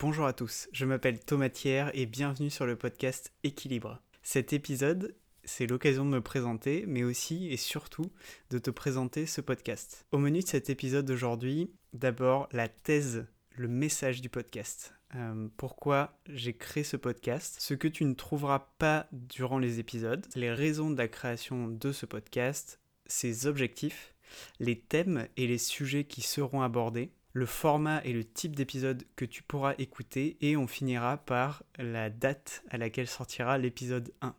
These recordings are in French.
Bonjour à tous, je m'appelle Thomas Thiers et bienvenue sur le podcast Équilibre. Cet épisode, c'est l'occasion de me présenter, mais aussi et surtout de te présenter ce podcast. Au menu de cet épisode d'aujourd'hui, d'abord la thèse, le message du podcast. Euh, pourquoi j'ai créé ce podcast, ce que tu ne trouveras pas durant les épisodes, les raisons de la création de ce podcast, ses objectifs, les thèmes et les sujets qui seront abordés, le format et le type d'épisode que tu pourras écouter et on finira par la date à laquelle sortira l'épisode 1.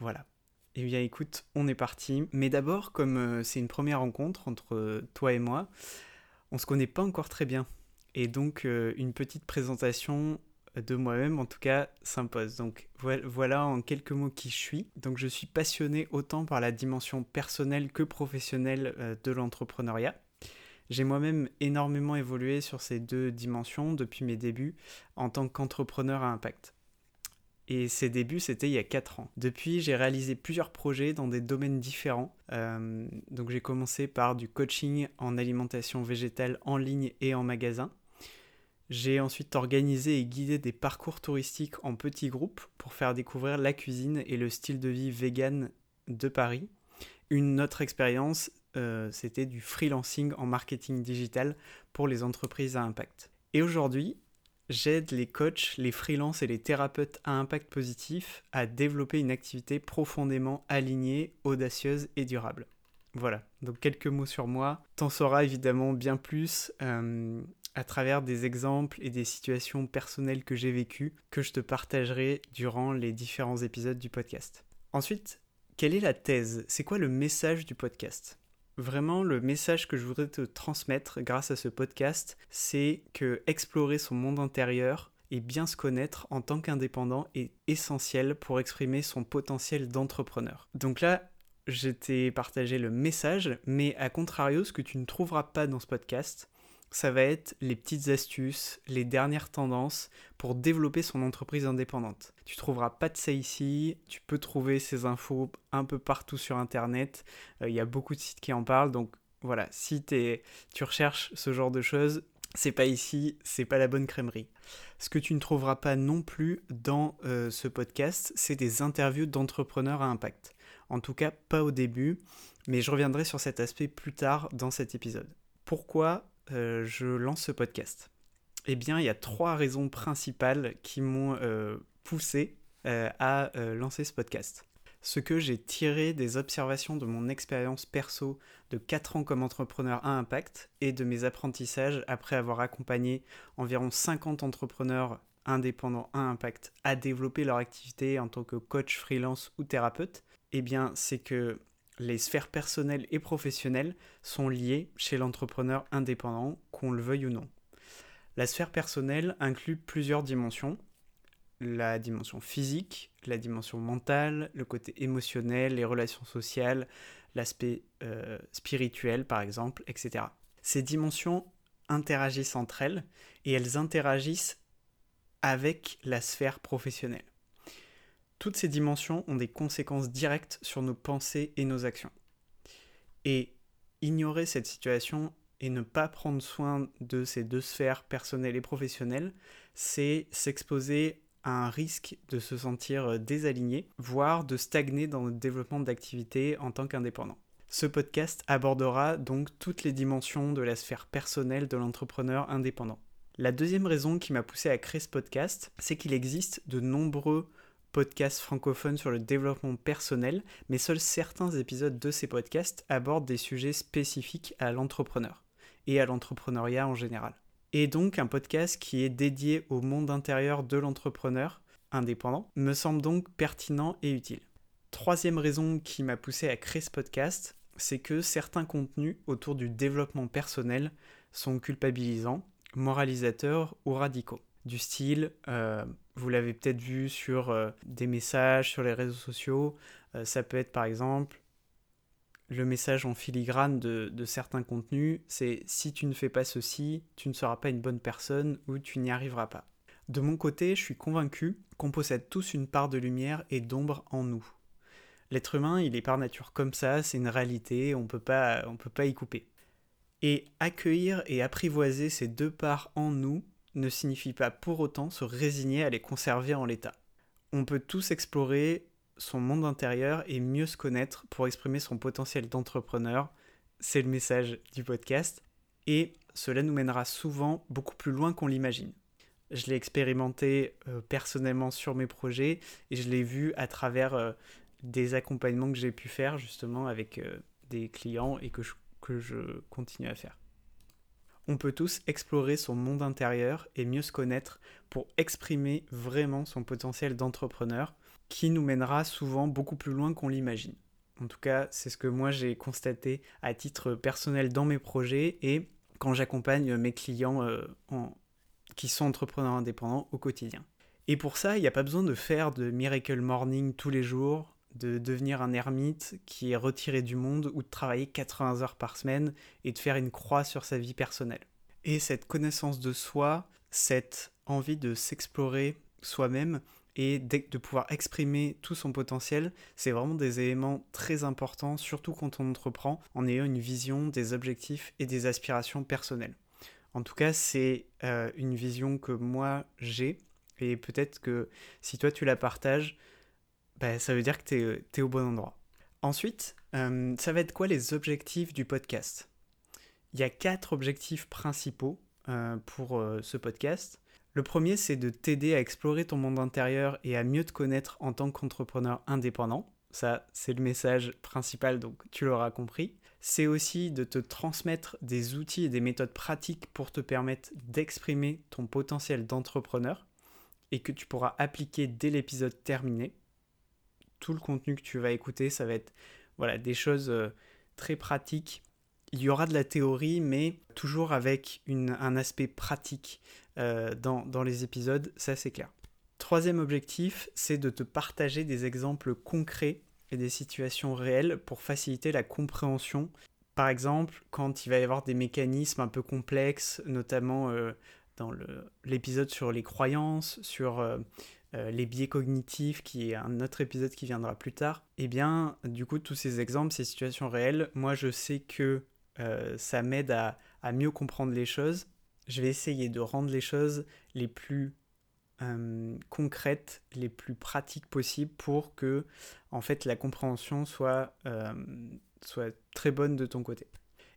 Voilà. Eh bien écoute, on est parti. Mais d'abord, comme euh, c'est une première rencontre entre euh, toi et moi, on se connaît pas encore très bien. Et donc euh, une petite présentation de moi-même en tout cas s'impose. Donc voilà en quelques mots qui je suis. Donc je suis passionné autant par la dimension personnelle que professionnelle de l'entrepreneuriat. J'ai moi-même énormément évolué sur ces deux dimensions depuis mes débuts en tant qu'entrepreneur à impact. Et ces débuts, c'était il y a 4 ans. Depuis, j'ai réalisé plusieurs projets dans des domaines différents. Euh, donc j'ai commencé par du coaching en alimentation végétale en ligne et en magasin. J'ai ensuite organisé et guidé des parcours touristiques en petits groupes pour faire découvrir la cuisine et le style de vie vegan de Paris. Une autre expérience, euh, c'était du freelancing en marketing digital pour les entreprises à impact. Et aujourd'hui, j'aide les coachs, les freelances et les thérapeutes à impact positif à développer une activité profondément alignée, audacieuse et durable. Voilà, donc quelques mots sur moi. T'en sauras évidemment bien plus euh, à travers des exemples et des situations personnelles que j'ai vécues que je te partagerai durant les différents épisodes du podcast. Ensuite, quelle est la thèse? C'est quoi le message du podcast? Vraiment, le message que je voudrais te transmettre grâce à ce podcast, c'est que explorer son monde intérieur et bien se connaître en tant qu'indépendant est essentiel pour exprimer son potentiel d'entrepreneur. Donc là, je t'ai partagé le message, mais à contrario, ce que tu ne trouveras pas dans ce podcast, ça va être les petites astuces, les dernières tendances pour développer son entreprise indépendante. Tu trouveras pas de ça ici, tu peux trouver ces infos un peu partout sur internet, euh, il y a beaucoup de sites qui en parlent, donc voilà, si tu recherches ce genre de choses, c'est pas ici, c'est pas la bonne crèmerie. Ce que tu ne trouveras pas non plus dans euh, ce podcast, c'est des interviews d'entrepreneurs à impact. En tout cas, pas au début, mais je reviendrai sur cet aspect plus tard dans cet épisode. Pourquoi euh, je lance ce podcast Eh bien, il y a trois raisons principales qui m'ont euh, poussé euh, à lancer ce podcast. Ce que j'ai tiré des observations de mon expérience perso de 4 ans comme entrepreneur à impact et de mes apprentissages après avoir accompagné environ 50 entrepreneurs indépendants à impact à développer leur activité en tant que coach freelance ou thérapeute, eh bien c'est que les sphères personnelles et professionnelles sont liées chez l'entrepreneur indépendant, qu'on le veuille ou non. La sphère personnelle inclut plusieurs dimensions. La dimension physique, la dimension mentale, le côté émotionnel, les relations sociales, l'aspect euh, spirituel par exemple, etc. Ces dimensions interagissent entre elles et elles interagissent avec la sphère professionnelle. Toutes ces dimensions ont des conséquences directes sur nos pensées et nos actions. Et ignorer cette situation et ne pas prendre soin de ces deux sphères personnelles et professionnelles, c'est s'exposer à un risque de se sentir désaligné, voire de stagner dans notre développement d'activité en tant qu'indépendant. Ce podcast abordera donc toutes les dimensions de la sphère personnelle de l'entrepreneur indépendant. La deuxième raison qui m'a poussé à créer ce podcast, c'est qu'il existe de nombreux podcast francophone sur le développement personnel, mais seuls certains épisodes de ces podcasts abordent des sujets spécifiques à l'entrepreneur et à l'entrepreneuriat en général. Et donc un podcast qui est dédié au monde intérieur de l'entrepreneur indépendant me semble donc pertinent et utile. Troisième raison qui m'a poussé à créer ce podcast, c'est que certains contenus autour du développement personnel sont culpabilisants, moralisateurs ou radicaux du style, euh, vous l'avez peut-être vu sur euh, des messages sur les réseaux sociaux, euh, ça peut être par exemple le message en filigrane de, de certains contenus, c'est si tu ne fais pas ceci, tu ne seras pas une bonne personne ou tu n'y arriveras pas. De mon côté, je suis convaincu qu'on possède tous une part de lumière et d'ombre en nous. L'être humain, il est par nature comme ça, c'est une réalité, on on peut pas y couper. Et accueillir et apprivoiser ces deux parts en nous, ne signifie pas pour autant se résigner à les conserver en l'état. On peut tous explorer son monde intérieur et mieux se connaître pour exprimer son potentiel d'entrepreneur. C'est le message du podcast. Et cela nous mènera souvent beaucoup plus loin qu'on l'imagine. Je l'ai expérimenté euh, personnellement sur mes projets et je l'ai vu à travers euh, des accompagnements que j'ai pu faire justement avec euh, des clients et que que je continue à faire. On peut tous explorer son monde intérieur et mieux se connaître pour exprimer vraiment son potentiel d'entrepreneur qui nous mènera souvent beaucoup plus loin qu'on l'imagine. En tout cas, c'est ce que moi j'ai constaté à titre personnel dans mes projets et quand j'accompagne mes clients euh, qui sont entrepreneurs indépendants au quotidien. Et pour ça, il n'y a pas besoin de faire de miracle morning tous les jours, de devenir un ermite qui est retiré du monde ou de travailler 80 heures par semaine et de faire une croix sur sa vie personnelle. Et cette connaissance de soi, cette envie de s'explorer soi-même et de pouvoir exprimer tout son potentiel, c'est vraiment des éléments très importants, surtout quand on entreprend, en ayant une vision, des objectifs et des aspirations personnelles. En tout cas, c'est euh, une vision que moi j'ai, et peut-être que si toi tu la partages, bah, ça veut dire que tu es, es, au bon endroit. Ensuite, euh, ça va être quoi les objectifs du podcast? Il y a quatre objectifs principaux euh, pour euh, ce podcast. Le premier, c'est de t'aider à explorer ton monde intérieur et à mieux te connaître en tant qu'entrepreneur indépendant. Ça, c'est le message principal, donc tu l'auras compris. C'est aussi de te transmettre des outils et des méthodes pratiques pour te permettre d'exprimer ton potentiel d'entrepreneur et que tu pourras appliquer dès l'épisode terminé tout le contenu que tu vas écouter, ça va être voilà, des choses euh, très pratiques. Il y aura de la théorie, mais toujours avec un aspect pratique euh, dans, dans les épisodes, ça c'est clair. Troisième objectif, c'est de te partager des exemples concrets et des situations réelles pour faciliter la compréhension. Par exemple, quand il va y avoir des mécanismes un peu complexes, notamment euh, dans l'épisode sur les croyances, sur les biais cognitifs, qui est un autre épisode qui viendra plus tard, eh bien, du coup, tous ces exemples, ces situations réelles, moi, je sais que euh, ça m'aide à, mieux comprendre les choses. Je vais essayer de rendre les choses les plus euh, concrètes, les plus pratiques possibles pour que, en fait, la compréhension soit, soit très bonne de ton côté.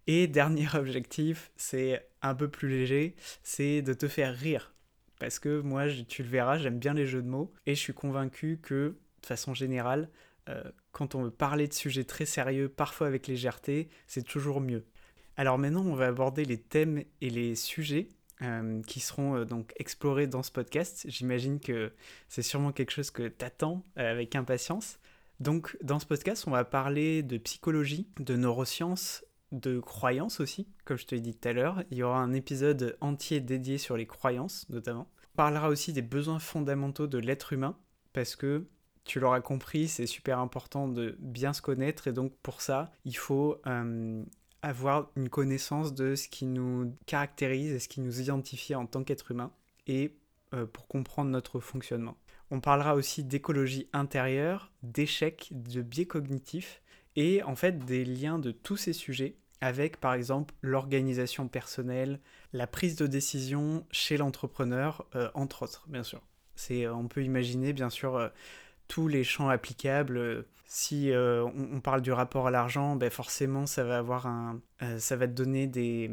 Et dernier objectif, c'est un peu plus léger, c'est de te faire rire parce que moi, tu le verras, j'aime bien les jeux de mots et je suis convaincu que, de façon générale, euh, quand on veut parler de sujets très sérieux, parfois avec légèreté, c'est toujours mieux. Alors maintenant, on va aborder les thèmes et les sujets euh, qui seront euh, donc explorés dans ce podcast. J'imagine que c'est sûrement quelque chose que tu attends avec impatience. Donc dans ce podcast, on va parler de psychologie, de neurosciences, de croyances aussi, comme je te l'ai dit tout à l'heure. Il y aura un épisode entier dédié sur les croyances, notamment. On parlera aussi des besoins fondamentaux de l'être humain, parce que tu l'auras compris, c'est super important de bien se connaître, et donc pour ça, il faut euh, avoir une connaissance de ce qui nous caractérise et ce qui nous identifie en tant qu'être humain, et euh, pour comprendre notre fonctionnement. On parlera aussi d'écologie intérieure, d'échecs, de biais cognitifs, et en fait des liens de tous ces sujets avec par exemple l'organisation personnelle, la prise de décision chez l'entrepreneur, euh, entre autres, bien sûr. C'est, euh, on peut imaginer bien sûr euh, tous les champs applicables. Si on, parle du rapport à l'argent, ben forcément ça va avoir un, ça va te donner des,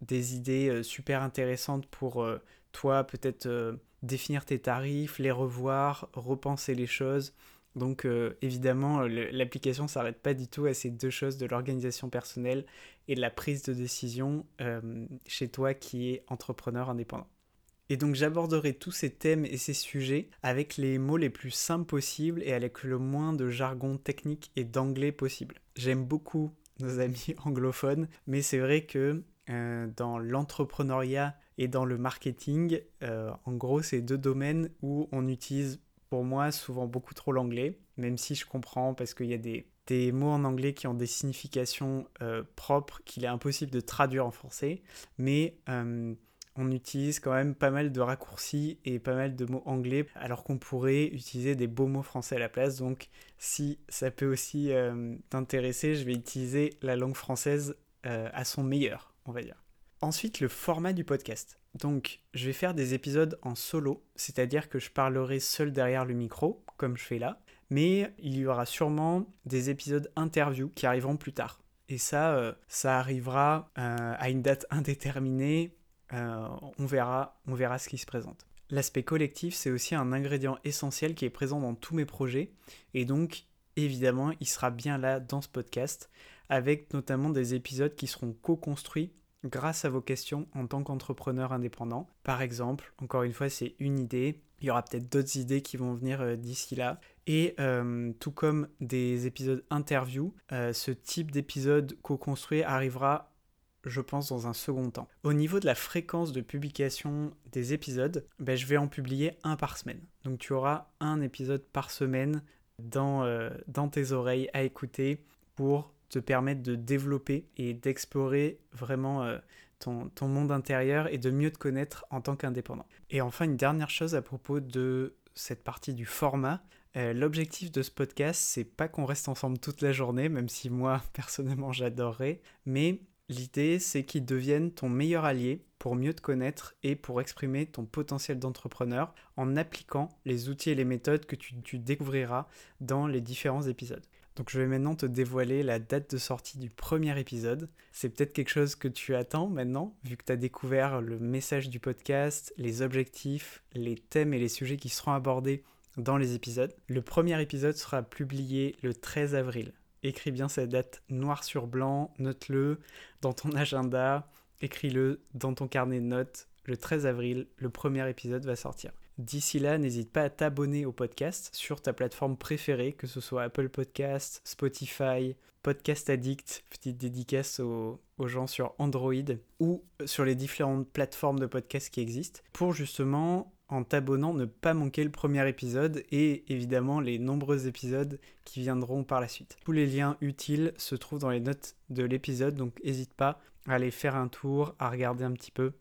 des idées super intéressantes pour toi, peut-être définir tes tarifs, les revoir, repenser les choses. Donc euh, évidemment, l'application ne s'arrête pas du tout à ces deux choses de l'organisation personnelle et de la prise de décision euh, chez toi qui est entrepreneur indépendant. Et donc j'aborderai tous ces thèmes et ces sujets avec les mots les plus simples possibles et avec le moins de jargon technique et d'anglais possible. J'aime beaucoup nos amis anglophones, mais c'est vrai que euh, dans l'entrepreneuriat et dans le marketing, en gros, c'est deux domaines où on utilise pour moi souvent beaucoup trop l'anglais, même si je comprends parce qu'il y a des, des, mots en anglais qui ont des significations euh, propres qu'il est impossible de traduire en français, mais euh, on utilise quand même pas mal de raccourcis et pas mal de mots anglais, alors qu'on pourrait utiliser des beaux mots français à la place. Donc si ça peut aussi euh, t'intéresser, je vais utiliser la langue française à son meilleur, on va dire. Ensuite, le format du podcast. Donc, je vais faire des épisodes en solo, c'est-à-dire que je parlerai seul derrière le micro, comme je fais là, mais il y aura sûrement des épisodes interview qui arriveront plus tard. Et ça, euh, ça arrivera euh, à une date indéterminée. Euh, on, verra, on verra ce qui se présente. L'aspect collectif, c'est aussi un ingrédient essentiel qui est présent dans tous mes projets. Et donc, évidemment, il sera bien là dans ce podcast, avec notamment des épisodes qui seront co-construits grâce à vos questions en tant qu'entrepreneur indépendant. Par exemple, encore une fois, c'est une idée. Il y aura peut-être d'autres idées qui vont venir euh, d'ici là. Et euh, tout comme des épisodes interview, euh, ce type d'épisode co-construit arrivera, je pense, dans un second temps. Au niveau de la fréquence de publication des épisodes, ben, je vais en publier un par semaine. Donc tu auras un épisode par semaine dans, dans tes oreilles à écouter pour te permettre de développer et d'explorer vraiment euh, ton, monde intérieur et de mieux te connaître en tant qu'indépendant. Et enfin, une dernière chose à propos de cette partie du format. Euh, l'objectif de ce podcast, c'est pas qu'on reste ensemble toute la journée, même si moi, personnellement, j'adorerais, mais l'idée, c'est qu'il devienne ton meilleur allié pour mieux te connaître et pour exprimer ton potentiel d'entrepreneur en appliquant les outils et les méthodes que tu découvriras dans les différents épisodes. Donc je vais maintenant te dévoiler la date de sortie du premier épisode. C'est peut-être quelque chose que tu attends maintenant, vu que tu as découvert le message du podcast, les objectifs, les thèmes et les sujets qui seront abordés dans les épisodes. Le premier épisode sera publié le 13 avril. Écris bien cette date noir sur blanc, note-le dans ton agenda, écris-le dans ton carnet de notes. Le 13 avril, le premier épisode va sortir. D'ici là, n'hésite pas à t'abonner au podcast sur ta plateforme préférée, que ce soit Apple Podcast, Spotify, Podcast Addict, petite dédicace aux, gens sur Android ou sur les différentes plateformes de podcast qui existent, pour justement, en t'abonnant, ne pas manquer le premier épisode et évidemment les nombreux épisodes qui viendront par la suite. Tous les liens utiles se trouvent dans les notes de l'épisode, donc n'hésite pas aller faire un tour, à regarder un petit peu.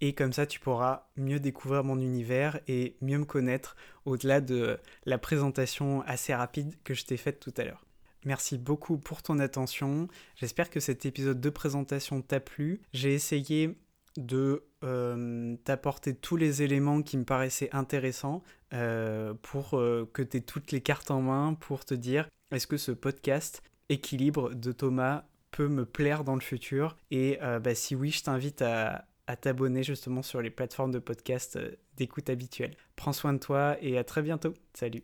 Et comme ça, tu pourras mieux découvrir mon univers et mieux me connaître au-delà de la présentation assez rapide que je t'ai faite tout à l'heure. Merci beaucoup pour ton attention. J'espère que cet épisode de présentation t'a plu. J'ai essayé de euh, t'apporter tous les éléments qui me paraissaient intéressants euh, pour euh, que tu aies toutes les cartes en main pour te dire est-ce que ce podcast équilibre de Thomas peut me plaire dans le futur? Et bah, si oui, je t'invite à, à t'abonner justement sur les plateformes de podcast d'écoute habituelles. Prends soin de toi et à très bientôt. Salut